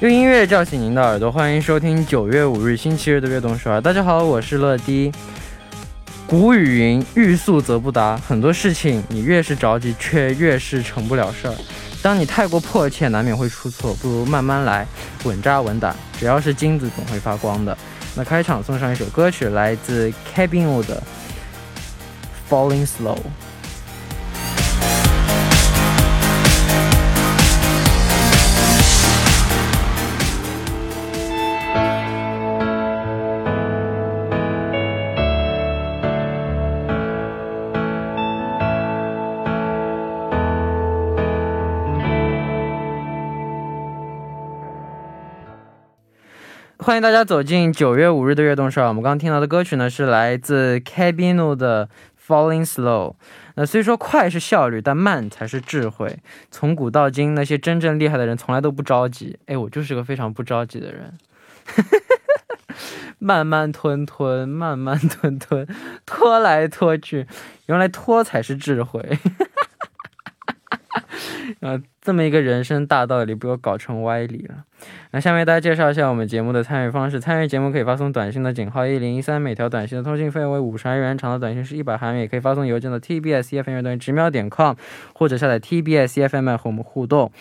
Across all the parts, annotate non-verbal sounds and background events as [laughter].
用音乐叫醒您的耳朵，欢迎收听九月五日星期日的悦动首尔。大家好，我是乐迪。古语云：“欲速则不达。”很多事情你越是着急，却越是成不了事儿。当你太过迫切，难免会出错，不如慢慢来，稳扎稳打。只要是金子，总会发光的。那开场送上一首歌曲，来自 Cabin 的《Falling Slow》。欢迎大家走进九月五日的悦动少。我们刚刚听到的歌曲呢，是来自 Cabino 的《Falling Slow》。那虽说快是效率，但慢才是智慧。从古到今，那些真正厉害的人从来都不着急。哎，我就是个非常不着急的人，[laughs] 慢慢吞吞，慢慢吞吞，拖来拖去，原来拖才是智慧。啊，这么一个人生大道理，被我搞成歪理了。那下面大家介绍一下我们节目的参与方式。参与节目可以发送短信的井号一零一三，每条短信的通信费为五十韩元，长的短信是一百韩元。也可以发送邮件的 tbsfm 等于直秒点 com，或者下载 tbsfm 和我们互动。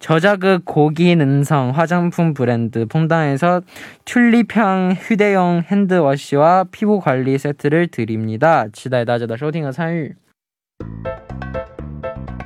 저작의고기능성화장품브랜드퐁당에서튤립향휴대용핸드워시와피부관리세트를드립니다期待大家的收听和参与。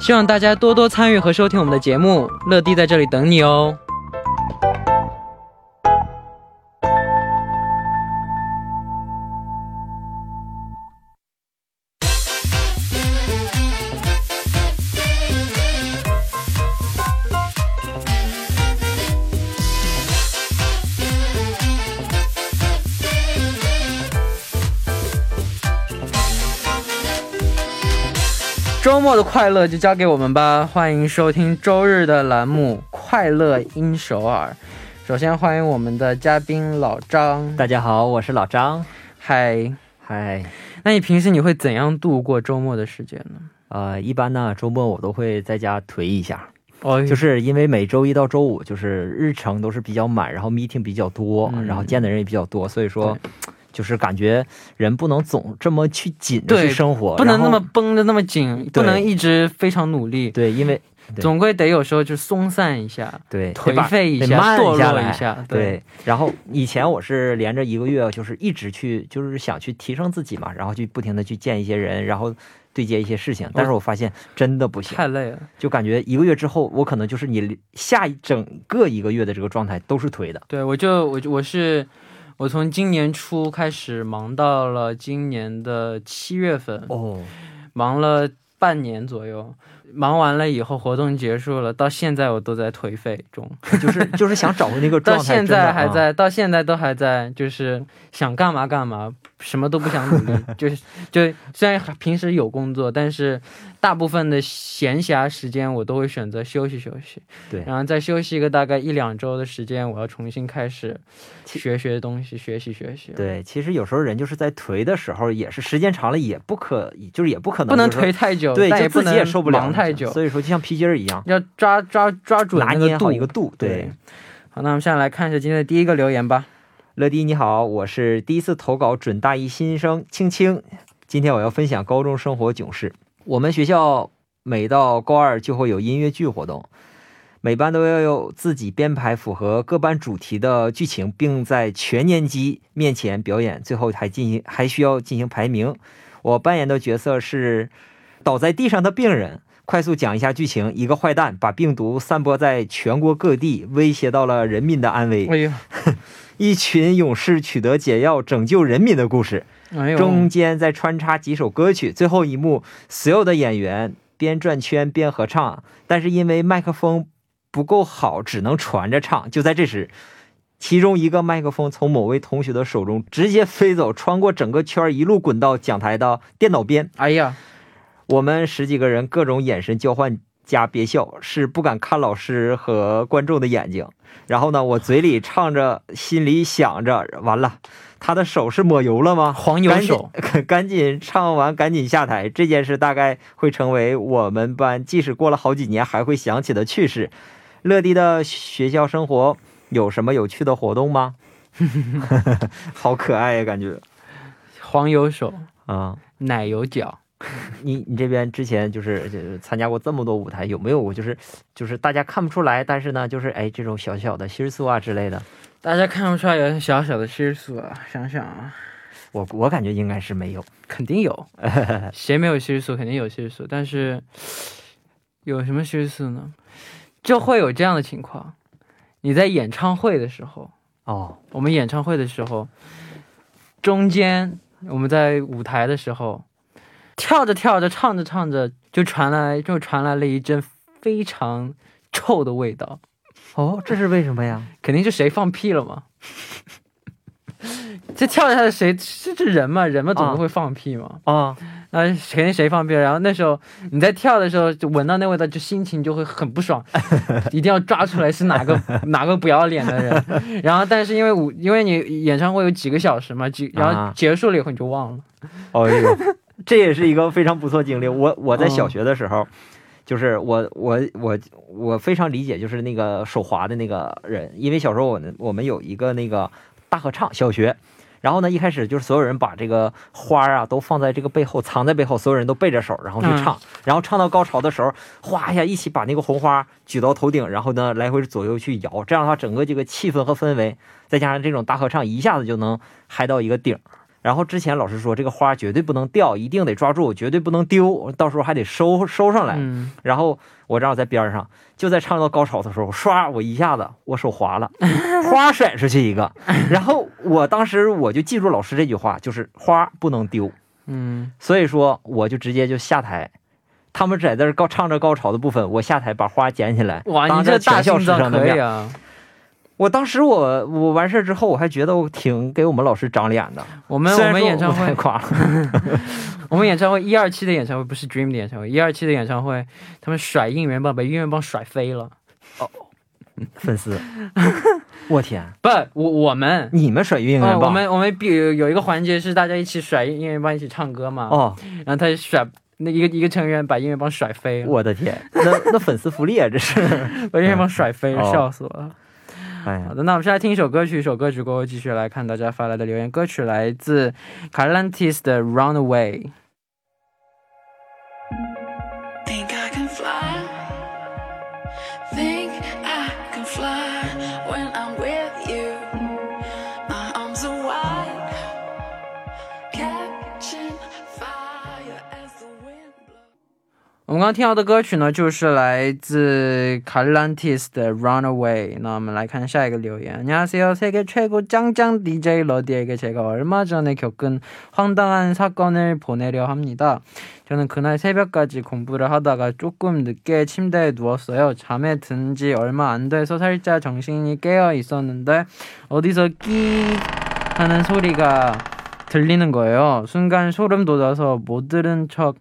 希望大家多多参与和收听我们的节目，乐迪在这里等你哦。末的快乐就交给我们吧！欢迎收听周日的栏目《快乐因首尔》。首先欢迎我们的嘉宾老张。大家好，我是老张。嗨嗨，那你平时你会怎样度过周末的时间呢？呃，一般呢，周末我都会在家颓一下。哦，就是因为每周一到周五就是日程都是比较满，然后 meeting 比较多，然后见的人也比较多，所以说。就是感觉人不能总这么去紧着去生活，不能那么绷着那么紧，不能一直非常努力。对，因为总归得有时候就松散一下，对，颓废一下，堕落一下。对，然后以前我是连着一个月，就是一直去，就是想去提升自己嘛，然后就不停的去见一些人，然后对接一些事情。但是我发现真的不行，太累了，就感觉一个月之后，我可能就是你下一整个一个月的这个状态都是颓的。对，我就我我是。我从今年初开始忙到了今年的七月份哦，忙了半年左右。忙完了以后，活动结束了，到现在我都在颓废中，[laughs] 就是就是想找回那个状态。到现在还在，到现在都还在，就是想干嘛干嘛，什么都不想努力。[laughs] 就是就虽然平时有工作，但是大部分的闲暇时间我都会选择休息休息。对，然后再休息一个大概一两周的时间，我要重新开始学学东西，学习学习。对，其实有时候人就是在颓的时候，也是时间长了也不可，就是也不可能不能颓太久，对，就自己也受不了太。太久，所以说就像皮筋儿一样，要抓抓抓准拿捏好一个度。对，好，那我们现在来看一下今天的第一个留言吧。乐迪你好，我是第一次投稿准大一新生青青，今天我要分享高中生活囧事。我们学校每到高二就会有音乐剧活动，每班都要有自己编排符合各班主题的剧情，并在全年级面前表演，最后还进行还需要进行排名。我扮演的角色是倒在地上的病人。快速讲一下剧情：一个坏蛋把病毒散播在全国各地，威胁到了人民的安危。哎呀，[laughs] 一群勇士取得解药，拯救人民的故事。中间再穿插几首歌曲。最后一幕，所有的演员边转圈边合唱，但是因为麦克风不够好，只能传着唱。就在这时，其中一个麦克风从某位同学的手中直接飞走，穿过整个圈，一路滚到讲台的电脑边。哎呀，我们十几个人各种眼神交换加憋笑，是不敢看老师和观众的眼睛。然后呢，我嘴里唱着，心里想着，完了，他的手是抹油了吗？黄油手，[laughs] 赶紧唱完，赶紧下台。这件事大概会成为我们班即使过了好几年还会想起的趣事。乐迪的学校生活。有什么有趣的活动吗？[laughs] 好可爱呀，感觉。[laughs] 黄油手啊，奶油脚。[laughs] 你你这边之前就是参加过这么多舞台，有没有过就是就是大家看不出来，但是呢，就是哎这种小小的心思啊之类的。大家看不出来有小小的心思啊？想想啊，我我感觉应该是没有，肯定有。[laughs] 谁没有心思？肯定有心思。但是有什么心思呢？就会有这样的情况。你在演唱会的时候哦，我们演唱会的时候，中间我们在舞台的时候，跳着跳着，唱着唱着，就传来就传来了一阵非常臭的味道。哦，这是为什么呀？肯定是谁放屁了嘛。[laughs] 这跳下来谁是这人嘛？人嘛，总是会放屁嘛。啊。那，肯定谁放屁了然后那时候你在跳的时候，就闻到那味道，就心情就会很不爽，[laughs] 一定要抓出来是哪个 [laughs] 哪个不要脸的人。然后，但是因为舞，因为你演唱会有几个小时嘛，几然后结束了以后你就忘了。哦，这也是一个非常不错经历。我我在小学的时候，就是我我我我非常理解，就是那个手滑的那个人，因为小时候我我们有一个那个大合唱，小学。然后呢，一开始就是所有人把这个花啊都放在这个背后，藏在背后，所有人都背着手，然后去唱。然后唱到高潮的时候，哗一下，一起把那个红花举到头顶，然后呢来回左右去摇。这样的话，整个这个气氛和氛围，再加上这种大合唱，一下子就能嗨到一个顶。然后之前老师说，这个花绝对不能掉，一定得抓住，绝对不能丢，到时候还得收收上来。然后我正好在边上，就在唱到高潮的时候，唰，我一下子我手滑了，[laughs] 花甩出去一个。然后我当时我就记住老师这句话，就是花不能丢。嗯，所以说我就直接就下台，他们在这高唱着高潮的部分，我下台把花捡起来，哇，你这大心脏可以啊！我当时我我完事之后，我还觉得我挺给我们老师长脸的。我们 [laughs] 我们演唱会垮了，我们演唱会一二期的演唱会不是 Dream 的演唱会，一二期的演唱会他们甩应援棒，把应援棒甩飞了。哦，粉丝，[laughs] 我天，不，我我们。你们甩应援棒，我们我们比有一个环节是大家一起甩应援棒，一起唱歌嘛。哦，然后他甩那一个一个成员把应援棒甩飞，我的天，那那粉丝福利啊，这是。[laughs] 把应援棒甩飞，笑死我了。好的，那我们现在听一首歌曲，一首歌曲过后继续来看大家发来的留言。歌曲来自 Calantis 的 Runaway。我们刚刚听到的歌曲呢，就是来自 Calantis 的 Runaway。那我们来看下一个留言。안녕하세요세계최고짱짱 DJ 러디에게제가얼마전에겪은황당한사건을보내려합니다 저는 그날 새벽까지 공부를 하다가 조금 늦게 침대에 누웠어요. 잠에 든 지 얼마 안 돼서 살짝 정신이 깨어 있었는데 어디서 끼 하는 소리가 들리는 거예요. 순간 소름 돋아서 못 들은 척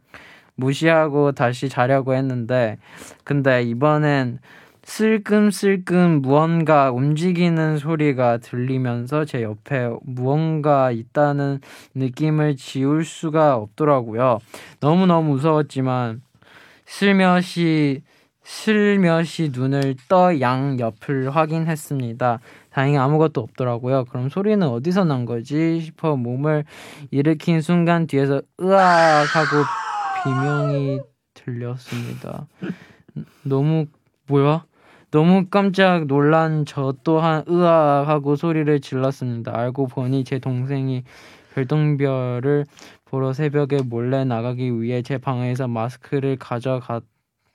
무시하고 다시 자려고 했는데 근데 이번엔 슬금슬금 무언가 움직이는 소리가 들리면서 제 옆에 무언가 있다는 느낌을 지울 수가 없더라고요. 너무너무 무서웠지만 슬며시 슬며시 눈을 떠 양 옆을 확인했습니다. 다행히 아무것도 없더라고요. 그럼 소리는 어디서 난 거지 싶어 몸을 일으킨 순간 뒤에서 으악 하고 비명이 들렸습니다. 너무 뭐야? 너무 깜짝 놀란 저 또한 으악 하고 소리를 질렀습니다. 알고 보니 제 동생이 별똥별을 보러 새벽에 몰래 나가기 위해 제 방에서 마스크를 가져갔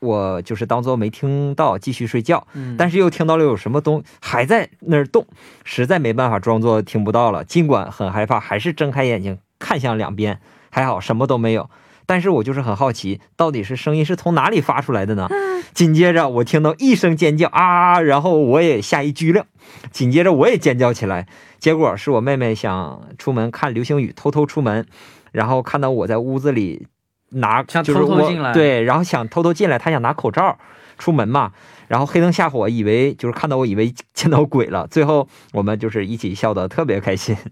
我就是当做没听到，继续睡觉。嗯，但是又听到了有什么东还在那儿动，实在没办法装作听不到了。尽管很害怕，还是睁开眼睛看向两边，还好什么都没有。但是我就是很好奇，到底是声音是从哪里发出来的呢？紧接着我听到一声尖叫啊，然后我也吓一激灵，紧接着我也尖叫起来。结果是我妹妹想出门看流星雨，偷偷出门，然后看到我在屋子里拿，想就是我偷偷进来对，然后想偷偷进来，他想拿口罩出门嘛，然后黑灯瞎火，以为就是看到我以为见到鬼了，最后我们就是一起笑得特别开心。[laughs]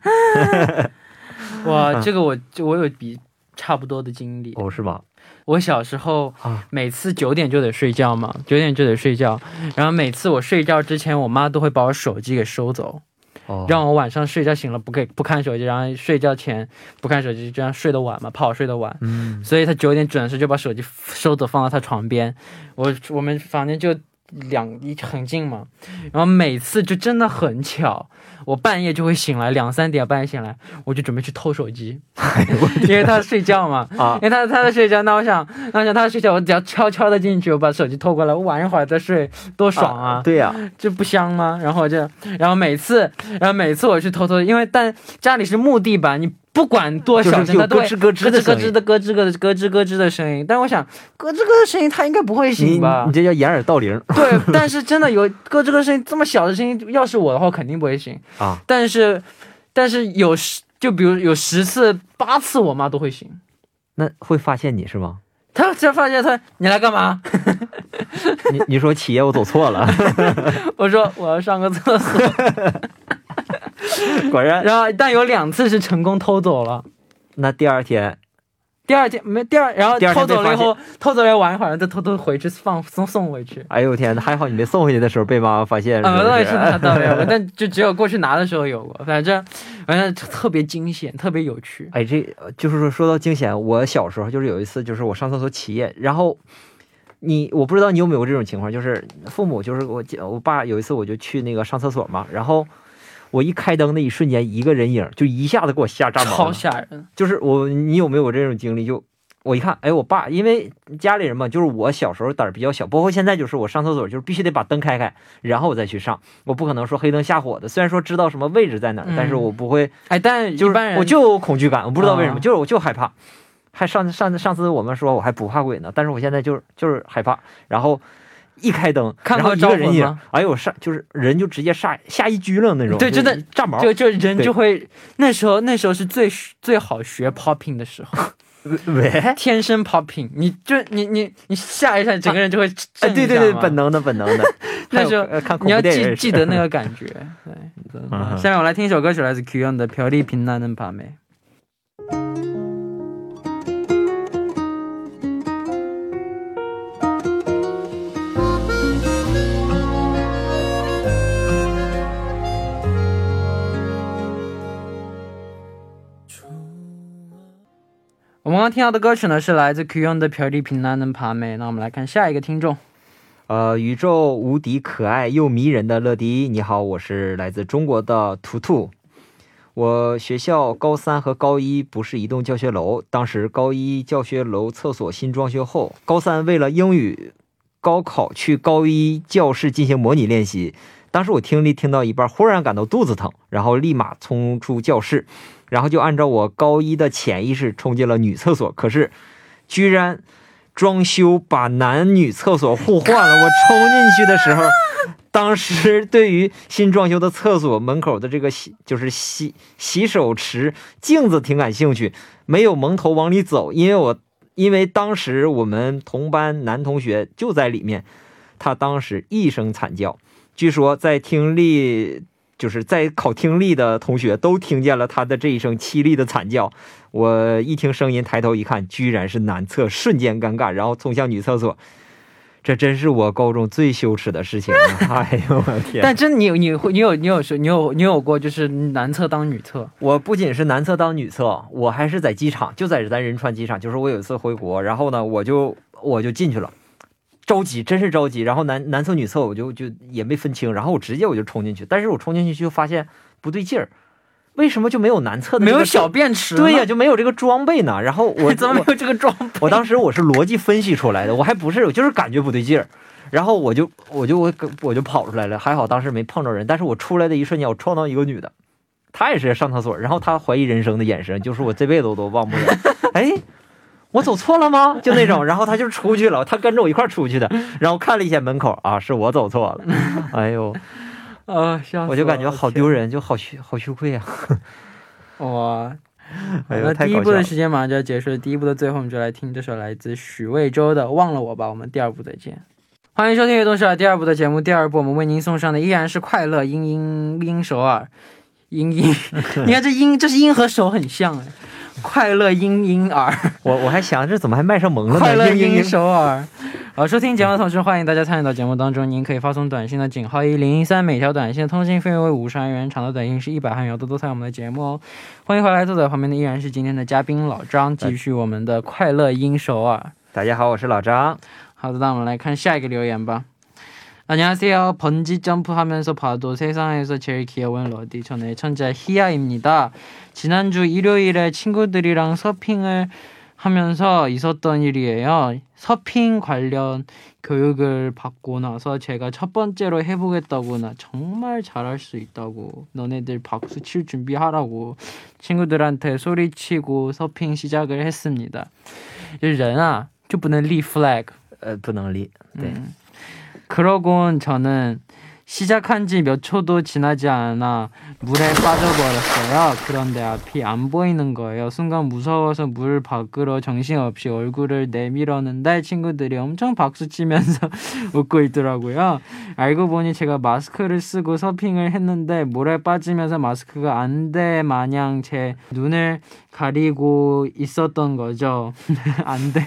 [laughs] 哇，嗯这个我就我有比差不多的经历。哦，是吗？我小时候啊，每次九点就得睡觉嘛，九点就得睡觉，然后每次我睡觉之前，我妈都会把我手机给收走，哦，让我晚上睡觉醒了不给不看手机，然后睡觉前不看手机，这样睡得晚嘛，怕我睡得晚。嗯，所以他九点准时就把手机收走放到他床边，我我们房间就两一很近嘛，然后每次就真的很巧，我半夜就会醒来，两三点半夜醒来，我就准备去偷手机，因为他睡觉嘛，[laughs] 啊因为他他在睡觉，那我想，那我想他在睡觉，我只要悄悄的进去，我把手机偷过来，我玩一会儿再睡，多爽啊！对呀、这不香吗？然后我就，然后每次，然后每次我去偷偷，因为但家里是木地板，你不管多小声，它都会咯吱咯吱的咯吱咯吱的咯吱咯吱咯吱咯吱的声音。但我想，咯吱咯吱的声音他应该不会醒吧你？这叫掩耳盗铃对，[laughs] 但是真的有咯吱咯声音这么小的声音，要是我的话，肯定不会醒。啊！但是，但是有十，就比如有十次、八次，我妈都会醒。那会发现你是吗？他才发现他，你来干嘛？[laughs] 你你说企业我走错了，[laughs] 我说我要上个厕所，[laughs] 果然。然后但有两次是成功偷走了。那第二天第二天没第二，然后偷走了以后，偷走了玩一会儿，再偷偷回去放送送回去。哎呦天，还好你没送回去的时候被妈妈发现，啊，是不倒也 [laughs] 是倒没有，但就只有过去拿的时候有过。反正反正特别惊险，特别有趣。哎，这就是说说到惊险，我小时候就是有一次，就是我上厕所起夜，然后你我不知道你有没有这种情况，就是父母就是我我爸有一次我就去那个上厕所嘛，然后我一开灯那一瞬间，一个人影就一下子给我吓炸毛超了，吓人，就是我你有没有这种经历？就我一看，哎，我爸因为家里人嘛，就是我小时候胆儿比较小，包括现在就是我上厕所就是必须得把灯开开，然后我再去上，我不可能说黑灯瞎火的。虽然说知道什么位置在哪儿，嗯但是我不会。哎，但就是我就有恐惧感，我不知道为什么，啊就是我就害怕。还上上上次我们说我还不怕鬼呢，但是我现在就是就是害怕。然后一开灯，看后一个人影，哎呦上，就是人就直接吓吓一激了那种。对，真的炸毛，就就人就会那时候那时候是最最好学 popping 的时候，[laughs] 喂，天生 popping，你就你你你吓一下，整个人就会、哎、对对对，本能的本能的。[laughs] 那时候你要记记得那个感觉。对，[laughs] 下面我来听一首歌曲，来自 Qion 的《飘离平南的帕梅》。听到的歌曲呢是来自 Qiong 的朴利平，难能爬没。那我们来看下一个听众，呃，宇宙无敌可爱又迷人的乐迪，你好，我是来自中国的图图。我学校高三和高一不是一栋教学楼，当时高一教学楼厕所新装修后，高三为了英语高考去高一教室进行模拟练习。当时我听力听到一半，忽然感到肚子疼，然后立马冲出教室，然后就按照我高一的潜意识冲进了女厕所，可是居然装修把男女厕所互换了。我冲进去的时候，[laughs] 当时对于新装修的厕所门口的这个洗就是洗洗手池镜子挺感兴趣，没有蒙头往里走，因为我因为当时我们同班男同学就在里面，他当时一声惨叫，据说在听力。就是在考听力的同学都听见了他的这一声凄厉的惨叫，我一听声音抬头一看，居然是男厕，瞬间尴尬，然后冲向女厕所。这真是我高中最羞耻的事情了。[laughs] 哎呦我天！但真你你会你有你有说你有你有过就是男厕当女厕，我不仅是男厕当女厕，我还是在机场，就在咱仁川机场。就是我有一次回国，然后呢，我就我就进去了，着急，真是着急。然后男男厕女厕我就就也没分清，然后我直接我就冲进去，但是我冲进去就发现不对劲儿，为什么就没有男厕的、没有小？便池？对呀、就没有这个装备呢。然后我 [laughs] 怎么没有这个装备？我当时我是逻辑分析出来的，我还不是，我就是感觉不对劲儿，然后我就我就我我就跑出来了，还好当时没碰着人，但是我出来的一瞬间，我撞到一个女的，她也是上厕所，然后她怀疑人生的眼神，就是我这辈子我都忘不了，[laughs] 哎。我走错了吗？[laughs] 就那种，然后他就出去了，他跟着我一块儿出去的，然后看了一眼门口啊，是我走错了，哎呦，[laughs] 啊，笑死我就感觉好丢。人，就好羞好羞愧啊！[laughs] 哇！哎呦，那第一部的。时间马上就要结束了，第一部的最后，我们就来听这首来自许魏洲的《忘了我吧》。我们第二部再见。欢迎收听《悦动首尔》第二部的节目。第二部我们为您送上的依然是快乐英英英首尔，英英，你看这英，这是英和手很像哎，[laughs] 快乐婴婴儿。[laughs] 我我还想这怎么还卖上萌了呢？快乐英嘤嘤嘤首尔。[laughs] 好，收听节目的同时，欢迎大家参与到节目当中。您可以发送短信的井号一零一三，每条短信的通信费用为五十韩元，长的短信是一百韩元，多多参与我们的节目哦。欢迎回来，坐在旁边的依然是今天的嘉宾老张，继续我们的快乐音首尔。大家好，我是老张。好的，那我们来看下一个留言吧。 안녕하세요. 번지 점프하면서 봐도 세상에서 제일 귀여운 러디 전의 천재 희야입니다. 지난주 일요일에 친구들이랑 서핑을 하면서 있었던 일이에요. 서핑 관련 교육을 받고 나서 제가 첫 번째로 해보겠다고 나 정말 잘할 수 있다고 너네들 박수 칠 준비하라고 친구들한테 소리치고 서핑 시작을 했습니다. 人啊就不能立 flag，呃，不能立。对， 음. 그러곤 저는 시작한 지 몇 초도 지나지 않아 물에 빠져버렸어요. 그런데 앞이 안 보이는 거예요. 순간 무서워서 물 밖으로 정신없이 얼굴을 내밀었는데 친구들이 엄청 박수치면서 [laughs] 웃고 있더라고요. 알고 보니 제가 마스크를 쓰고 서핑을 했는데 물에 빠지면서 마스크가 안 돼 마냥 제 눈을 가리고 있었던 거죠. [laughs] 안 돼.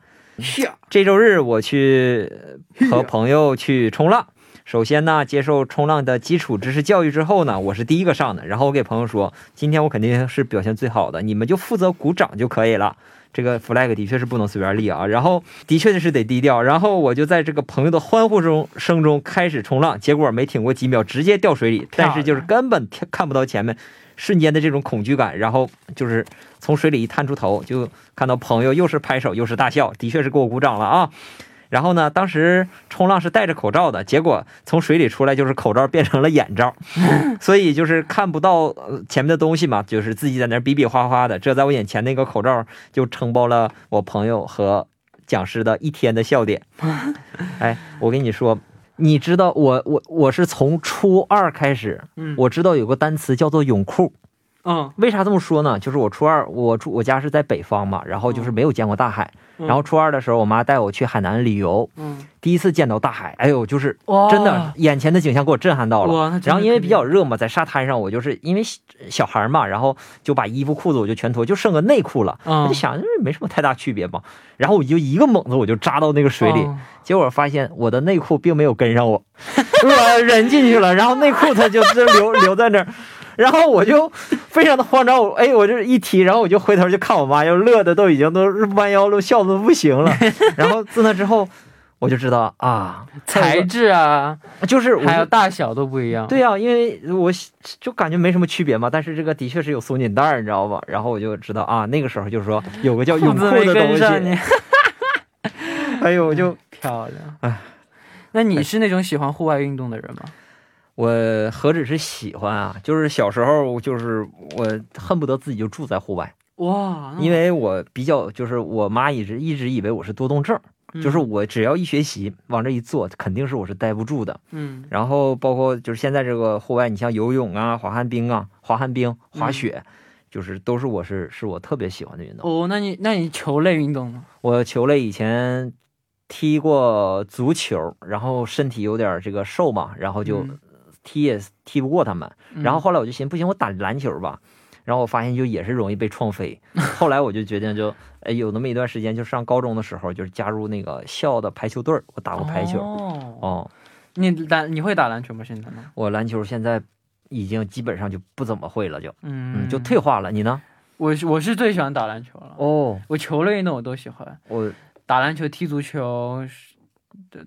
这周日我去和朋友去冲浪。首先呢，接受冲浪的基础知识教育之后呢，我是第一个上的。然后我给朋友说，今天我肯定是表现最好的，你们就负责鼓掌就可以了。这个 flag 的确是不能随便立啊，然后的确是得低调。然后我就在这个朋友的欢呼中声中开始冲浪，结果没挺过几秒，直接掉水里，但是就是根本看看不到前面，瞬间的这种恐惧感，然后就是从水里一探出头，就看到朋友又是拍手又是大笑，的确是给我鼓掌了啊。然后呢，当时冲浪是戴着口罩的，结果从水里出来就是口罩变成了眼罩，[laughs] 所以就是看不到呃前面的东西嘛，就是自己在那儿比比划划的。这在我眼前那个口罩就承包了我朋友和讲师的一天的笑点。[laughs] 哎，我跟你说，你知道我我我是从初二开始，嗯我知道有个单词叫做泳裤。嗯。为啥这么说呢？就是我初二，我住我家是在北方嘛，然后就是没有见过大海。嗯。然后初二的时候，我妈带我去海南旅游，嗯，第一次见到大海，哎呦，就是真的眼前的景象给我震撼到了。然后因为比较热嘛，在沙滩上，我就是因为小小孩嘛，然后就把衣服裤子我就全脱，就剩个内裤了。嗯。我就想，就是没什么太大区别嘛。然后我就一个猛子，我就扎到那个水里，哦结果发现我的内裤并没有跟上我，[laughs] 我人进去了，然后内裤它就就留留在那儿，然后我就非常的慌张，我哎，我就一提，然后我就回头就看我妈，要乐的都已经都弯腰了，笑的都不行了。[laughs] 然后自那之后，我就知道啊，材质啊，就是还有大小都不一样。对呀、因为我就感觉没什么区别嘛，但是这个的确是有松紧带，你知道吧？然后我就知道啊，那个时候就是说有个叫泳裤的东西 [laughs] [laughs] 哎呦，我就漂亮。哎，那你是那种喜欢户外运动的人吗？我何止是喜欢啊，就是小时候就是我恨不得自己就住在户外，哇，因为我比较就是我妈一直一直以为我是多动症，就是我只要一学习，往这一坐，肯定是我是待不住的。嗯然后包括就是现在这个户外，你像游泳啊、滑旱冰啊、滑旱冰、滑嗯雪，就是都是我是是我特别喜欢的运动。哦，那你那你球类运动呢？我球类以前踢过足球，然后身体有点这个瘦嘛，然后就嗯踢也踢不过他们。嗯然后后来我就寻思，不行，我打篮球吧。然后我发现就也是容易被撞飞。[laughs] 后来我就决定就，哎，有那么一段时间，就上高中的时候，就是加入那个校的排球队儿，我打过排球。哦，哦，你打你会打篮球吗？现在吗？我篮球现在已经基本上就不怎么会了，就嗯嗯，就退化了。你呢？我是我是最喜欢打篮球了。哦，我球类运动我都喜欢，我打篮球、踢足球，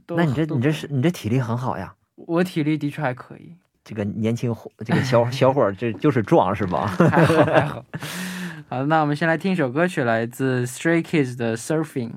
那你这你这是你这体力很好呀。我体力的确还可以，这个年轻伙，这个小小伙儿，这就是壮是吧？还 [laughs] 好还好。[laughs] 好，那我们先来听一首歌曲，来自 Stray Kids 的《Surfing》。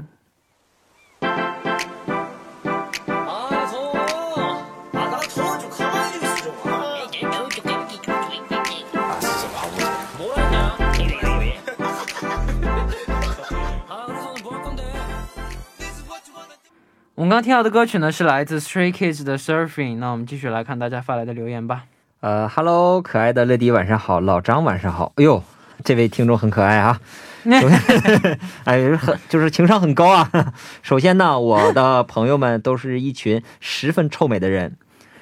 我们刚听到的歌曲呢是来自 Stray Kids 的《Surfing》。那我们继续来看大家发来的留言吧。呃哈喽，可爱的乐迪晚上好，老张晚上好。哎呦，这位听众很可爱啊，[laughs] [laughs] 哎，很就是情商很高啊。[laughs] 首先呢，我的朋友们都是一群十分臭美的人。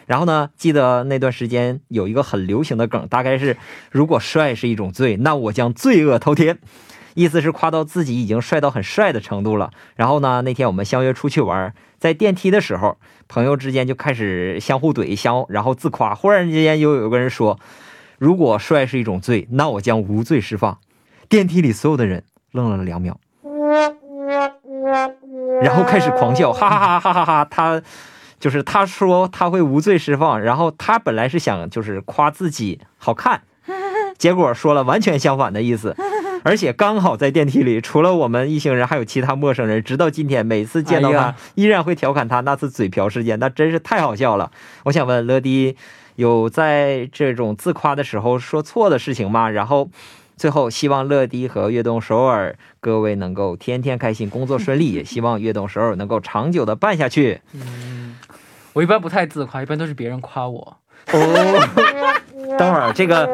然后呢，记得那段时间有一个很流行的梗，大概是如果帅是一种罪，那我将罪恶滔天。意思是夸到自己已经帅到很帅的程度了。然后呢，那天我们相约出去玩，在电梯的时候，朋友之间就开始相互怼相，然后自夸。忽然之间又有个人说：“如果帅是一种罪，那我将无罪释放。”电梯里所有的人愣了两秒，然后开始狂笑，哈哈哈哈哈哈！他就是他说他会无罪释放，然后他本来是想就是夸自己好看，结果说了完全相反的意思。[laughs] 而且刚好在电梯里，除了我们一行人，还有其他陌生人。直到今天，每次见到他哎，依然会调侃他那次嘴瓢事件，那真是太好笑了。我想问乐迪，有在这种自夸的时候说错的事情吗？然后，最后希望乐迪和悦动首尔各位能够天天开心，工作顺利，[laughs] 也希望悦动首尔能够长久的办下去。嗯，我一般不太自夸，一般都是别人夸我。哦，[laughs] 等会儿这个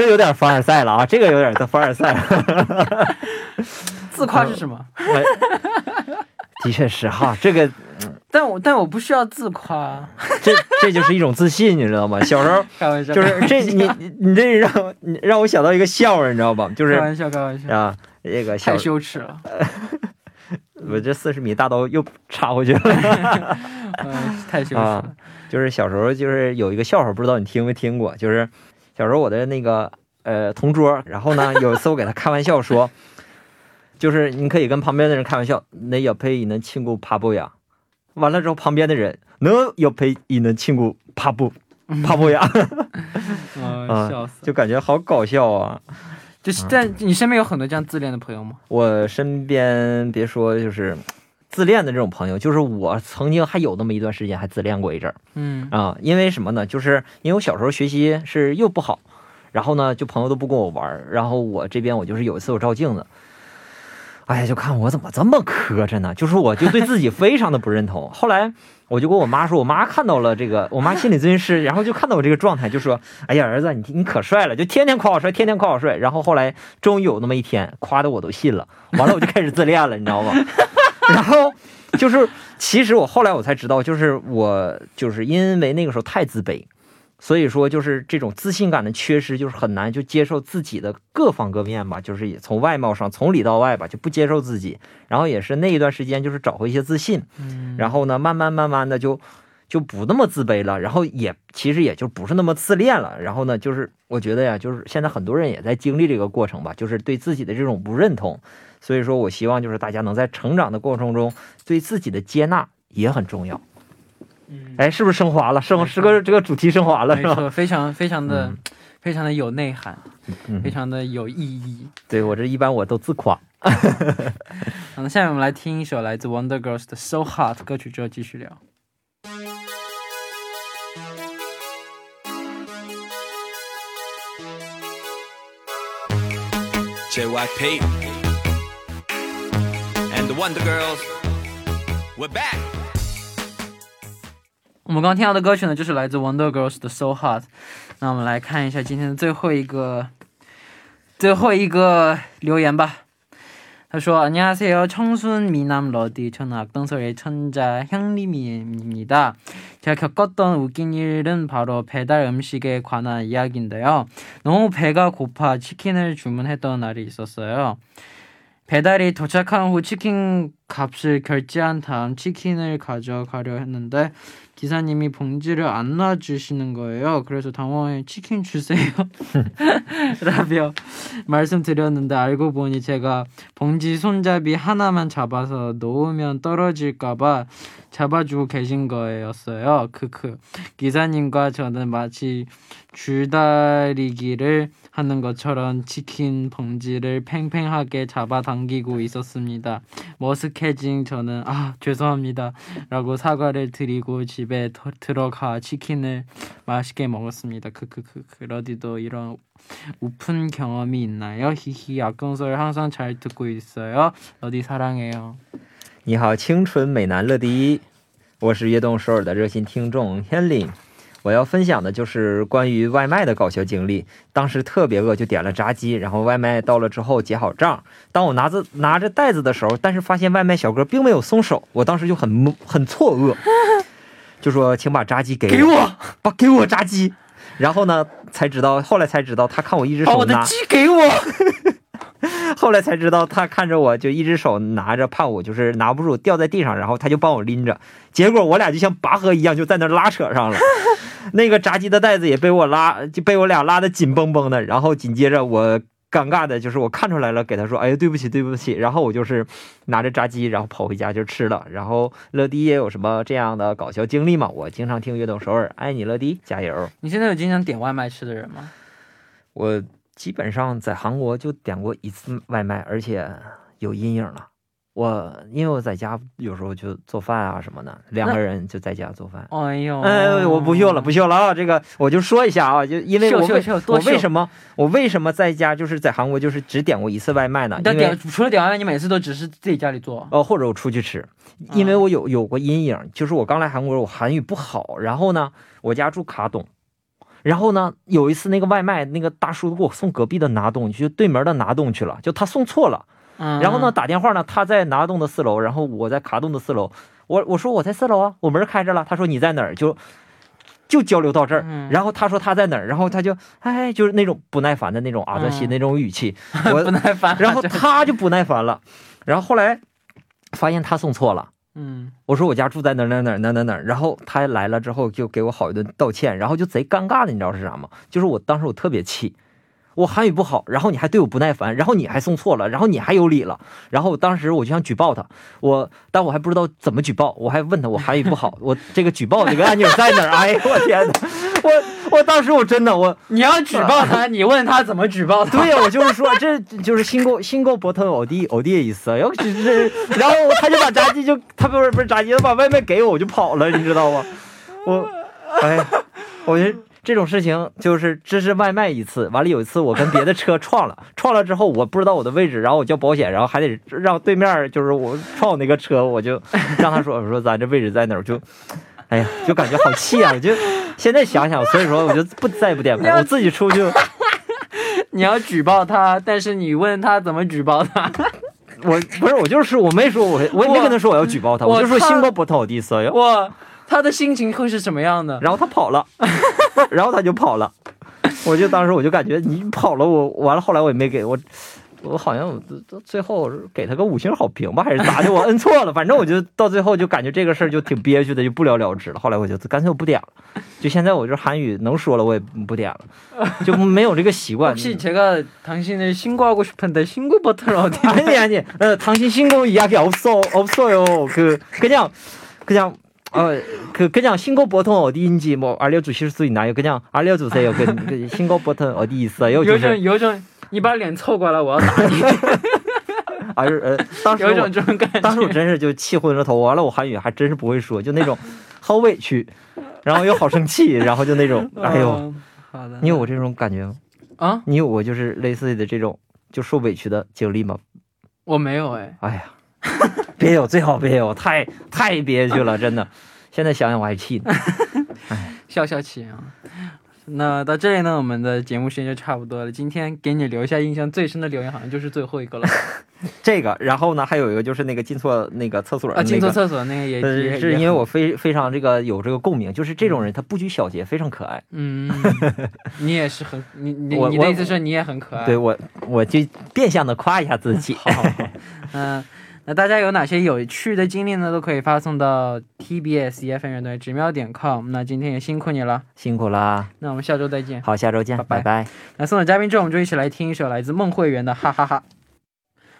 这有点凡尔赛了啊，这个有点凡尔赛了。[laughs] 自夸是什么？哎的确是哈，这个但我但我不需要自夸，[laughs] 这这就是一种自信，你知道吗？小时候 [laughs] 开玩笑，就是这你你你这让我你让我想到一个笑话，你知道吧？就是开玩笑，开玩笑，啊，这个小太羞耻了，我这四十米大刀又插回去了。嗯，太羞耻啊了。就是小时候就是有一个笑话，不知道你听没听过？就是小时候我的那个呃同桌，然后呢有一次我给他开玩笑说，[laughs] 就是你可以跟旁边的人开玩笑，那옆에있는친구바보야。完了之后，旁边的人너옆에있는친구바보 바보야，[laughs] 嗯，啊笑死！就感觉好搞笑啊！就是在你身边有很多这样自恋的朋友吗？我身边别说就是 自恋的这种朋友，就是我曾经还有那么一段时间还自恋过一阵儿。嗯啊，因为什么呢？就是因为我小时候学习是又不好，然后呢，就朋友都不跟我玩儿，然后我这边我就是有一次我照镜子，哎呀，就看我怎么这么磕碜呢？就是我就对自己非常的不认同。后来我就跟我妈说，我妈看到了这个，我妈心理咨询师，然后就看到我这个状态，就说：“哎呀，儿子，你你可帅了，就天天夸我帅，天天夸我帅。”然后后来终于有那么一天，夸的我都信了，完了我就开始自恋了，你知道吗？然后就是，其实我后来我才知道，就是我就是因为那个时候太自卑，所以说就是这种自信感的缺失，就是很难就接受自己的各方各面吧，就是也从外貌上从里到外吧就不接受自己，然后也是那一段时间就是找回一些自信，嗯，然后呢慢慢慢慢的就就不那么自卑了，然后也其实也就不是那么自恋了，然后呢就是我觉得呀，就是现在很多人也在经历这个过程吧，就是对自己的这种不认同，所以说我希望就是大家能在成长的过程中对自己的接纳也很重要。嗯，哎，是不是升华了？升没错是个这个主题升华了是吧？非常非常的嗯非常的有内涵，嗯非，常的有意义。对我这一般我都自夸。好，那下面我们来听一首来自 Wonder Girls 的《So Hot》歌曲之后继续聊。JYP and the Wonder Girls. We're back. 我们刚刚听到的歌曲呢，就是来自 Wonder Girls 的《So Hot》。那我们来看一下今天的最后一个最后一个留言吧。 他说：“안녕하세요，청순 미남 러디 저는 악동설의천자 향림입니다。 제가 겪었던 웃긴 일은 바로 배달 음식에 관한 이야기인데요 너무 배가 고파 치킨을 주문했던 날이 있었어요. 배달이 도착한 후 치킨 값을 결제한 다음 치킨을 가져가려 했는데 기사님이 봉지를 안 놔주시는 거예요. 그래서 당황해 치킨 주세요. [laughs] 라며 말씀드렸는데 알고 보니 제가 봉지 손잡이 하나만 잡아서 놓으면 떨어질까봐 잡아주고 계신 거였어요. 크크. 기사님과 저는 마치 줄다리기를 하는 것처럼 치킨 봉지를 팽팽하게 잡아당기고 있었습니다. 머쓱 해진 저는 아 죄송합니다 라고 사과를 드리고 집에 더, 들어가 치킨을 맛있게 먹었습니다. 크크크크 러디도 이런 우픈 경험이 있나요? 히히 악동설 항상 잘 듣고 있어요. 러디 사랑해요. 你好，清纯美男乐第一，我是悦动首尔的热心听众 Henley。 我要分享的就是关于外卖的搞笑经历。当时特别饿，就点了炸鸡，然后外卖到了之后结好账。当我拿着拿着袋子的时候，但是发现外卖小哥并没有松手，我当时就很很错愕，[laughs] 就说：“请把炸鸡给给我，把给我炸鸡。”然后呢，才知道后来才知道，他看我一只手拿，把我的鸡给我。[laughs] 后来才知道，他看着我就一只手拿着，怕我就是拿不住掉在地上，然后他就帮我拎着。结果我俩就像拔河一样，就在那拉扯上了。[laughs] 那个炸鸡的袋子也被我拉，就被我俩拉的紧绷绷的。然后紧接着我尴尬的就是我看出来了，给他说：“哎呀，对不起，对不起。”然后我就是拿着炸鸡，然后跑回家就吃了。然后乐迪也有什么这样的搞笑经历吗？我经常听悦动首尔，爱你乐迪，加油！你现在有经常点外卖吃的人吗？我基本上在韩国就点过一次外卖，而且有阴影了。我因为我在家有时候就做饭啊什么的，两个人就在家做饭。哎呦，哎，我不秀了，不秀了啊！这个我就说一下啊，就因为我为什么我为什么在家就是在韩国就是只点过一次外卖呢？因为你点除了点外卖，你每次都只是自己家里做。呃，或者我出去吃，因为我有有过阴影，就是我刚来韩国，我韩语不好，然后呢，我家住卡董，然后呢，有一次那个外卖那个大叔给我送隔壁的拿洞，就对门的拿洞去了，就他送错了，嗯，然后呢打电话呢，他在拿洞的四楼，然后我在卡洞的四楼，我我说我在四楼啊，我门开着了，他说你在哪儿就。就交流到这儿，嗯。然后他说他在哪儿，然后他就哎，就是那种不耐烦的那种阿泽西嗯那种语气，[laughs] 我不耐烦。然后他就不耐烦了，然后后来发现他送错了，嗯，我说我家住在哪哪哪哪哪哪，然后他来了之后就给我好一顿道歉，然后就贼尴尬的，你知道是啥吗？就是我当时我特别气，我韩语不好，然后你还对我不耐烦，然后你还送错了，然后你还有理了，然后当时我就想举报他，我但我还不知道怎么举报，我还问他我韩语不好，我这个举报这个按钮在哪儿？[laughs] 哎呦我天哪，我 [laughs] 我当时我真的我，你要举报他，[laughs] 你问他怎么举报。对呀，我就是说，这就是新购新购博特欧弟欧弟的意思。然后是，[laughs] 然后他就把炸鸡就他不是不是炸鸡，他把外卖给我，我就跑了，你知道吗？我，哎，我觉得这种事情就是这是外卖一次，完了有一次我跟别的车撞了，撞了之后我不知道我的位置，然后我叫保险，然后还得让对面就是我撞我那个车，我就让他说我说咱这位置在哪儿就。哎呀，就感觉好气啊！[laughs] 我就现在想想，所以说我就不再也不点名，我自己出去。[laughs] 你要举报他，但是你问他怎么举报他。[laughs] 我不是我就是我没说我我也没跟他说我要举报他，我我就说看新国不投地色哟，哇，他的心情会是什么样的？然后他跑了，然后他就跑了，我就当时我就感觉你跑了我完了，后来我也没给我。我好像最后给他个五星好评吧，还是咋的？我摁错了，反正我就到最后就感觉这个事儿就挺憋屈的，就不了了之了。后来我就干脆我不点了，就现在我这韩语能说了，我也不点了，就没有这个习惯。 혹시 제가 당신을 신고하고 싶은데 신고 버튼을 어디? 아니 아니 어, 당신 신고 이야기 없어 없어요 그 그냥 그냥 어그 그냥 신고 버튼 어디인지 뭐 알려주실 수 있나요? 그냥 알려주세요. 그, 그 신고 버튼 어디 있어요? 有 就是种有种， 你把脸凑过来，我要打你，[laughs] 啊呃，当时有一我种这种感觉。当时我真是就气昏了头，完了我韩语还真是不会说，就那种好委屈，然后又好生气，然后就那种哎呦，嗯，好的。你有过这种感觉吗？啊？你有过就是类似的这种就受委屈的经历吗？我没有哎，哎呀，别有，最好别有，太太憋屈了，真的。现在想想我还气呢。[laughs] 消消气啊。那到这里呢，我们的节目时间就差不多了。今天给你留下印象最深的留言，好像就是最后一个了。[laughs] 这个，然后呢，还有一个就是那个进错那个厕所进错。厕所那个也呃，也是因为我非非常这个有这个共鸣，就是这种人他不拘小节，非常可爱。嗯，你也是很 [laughs] 你你你的意思是你也很可爱。对我，我就变相的夸一下自己。好，好好 [laughs] 嗯，那大家有哪些有趣的经历呢？都可以发送到 TBS EFM 乐队直瞄点 com。那今天也辛苦你了，辛苦啦！那我们下周再见。好，下周见，拜拜拜拜那送走嘉宾之后，我们就一起来听一首来自孟慧圆的《哈哈哈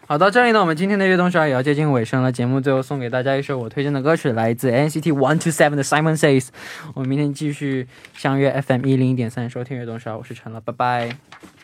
好，到这里呢，我们今天的悦动十二也要接近尾声了。节目最后送给大家一首我推荐的歌曲，来自 NCT One Two Seven 的 Simon Says。我们明天继续相约 FM 一零一点三，收听悦动十二，我是陈乐，拜拜。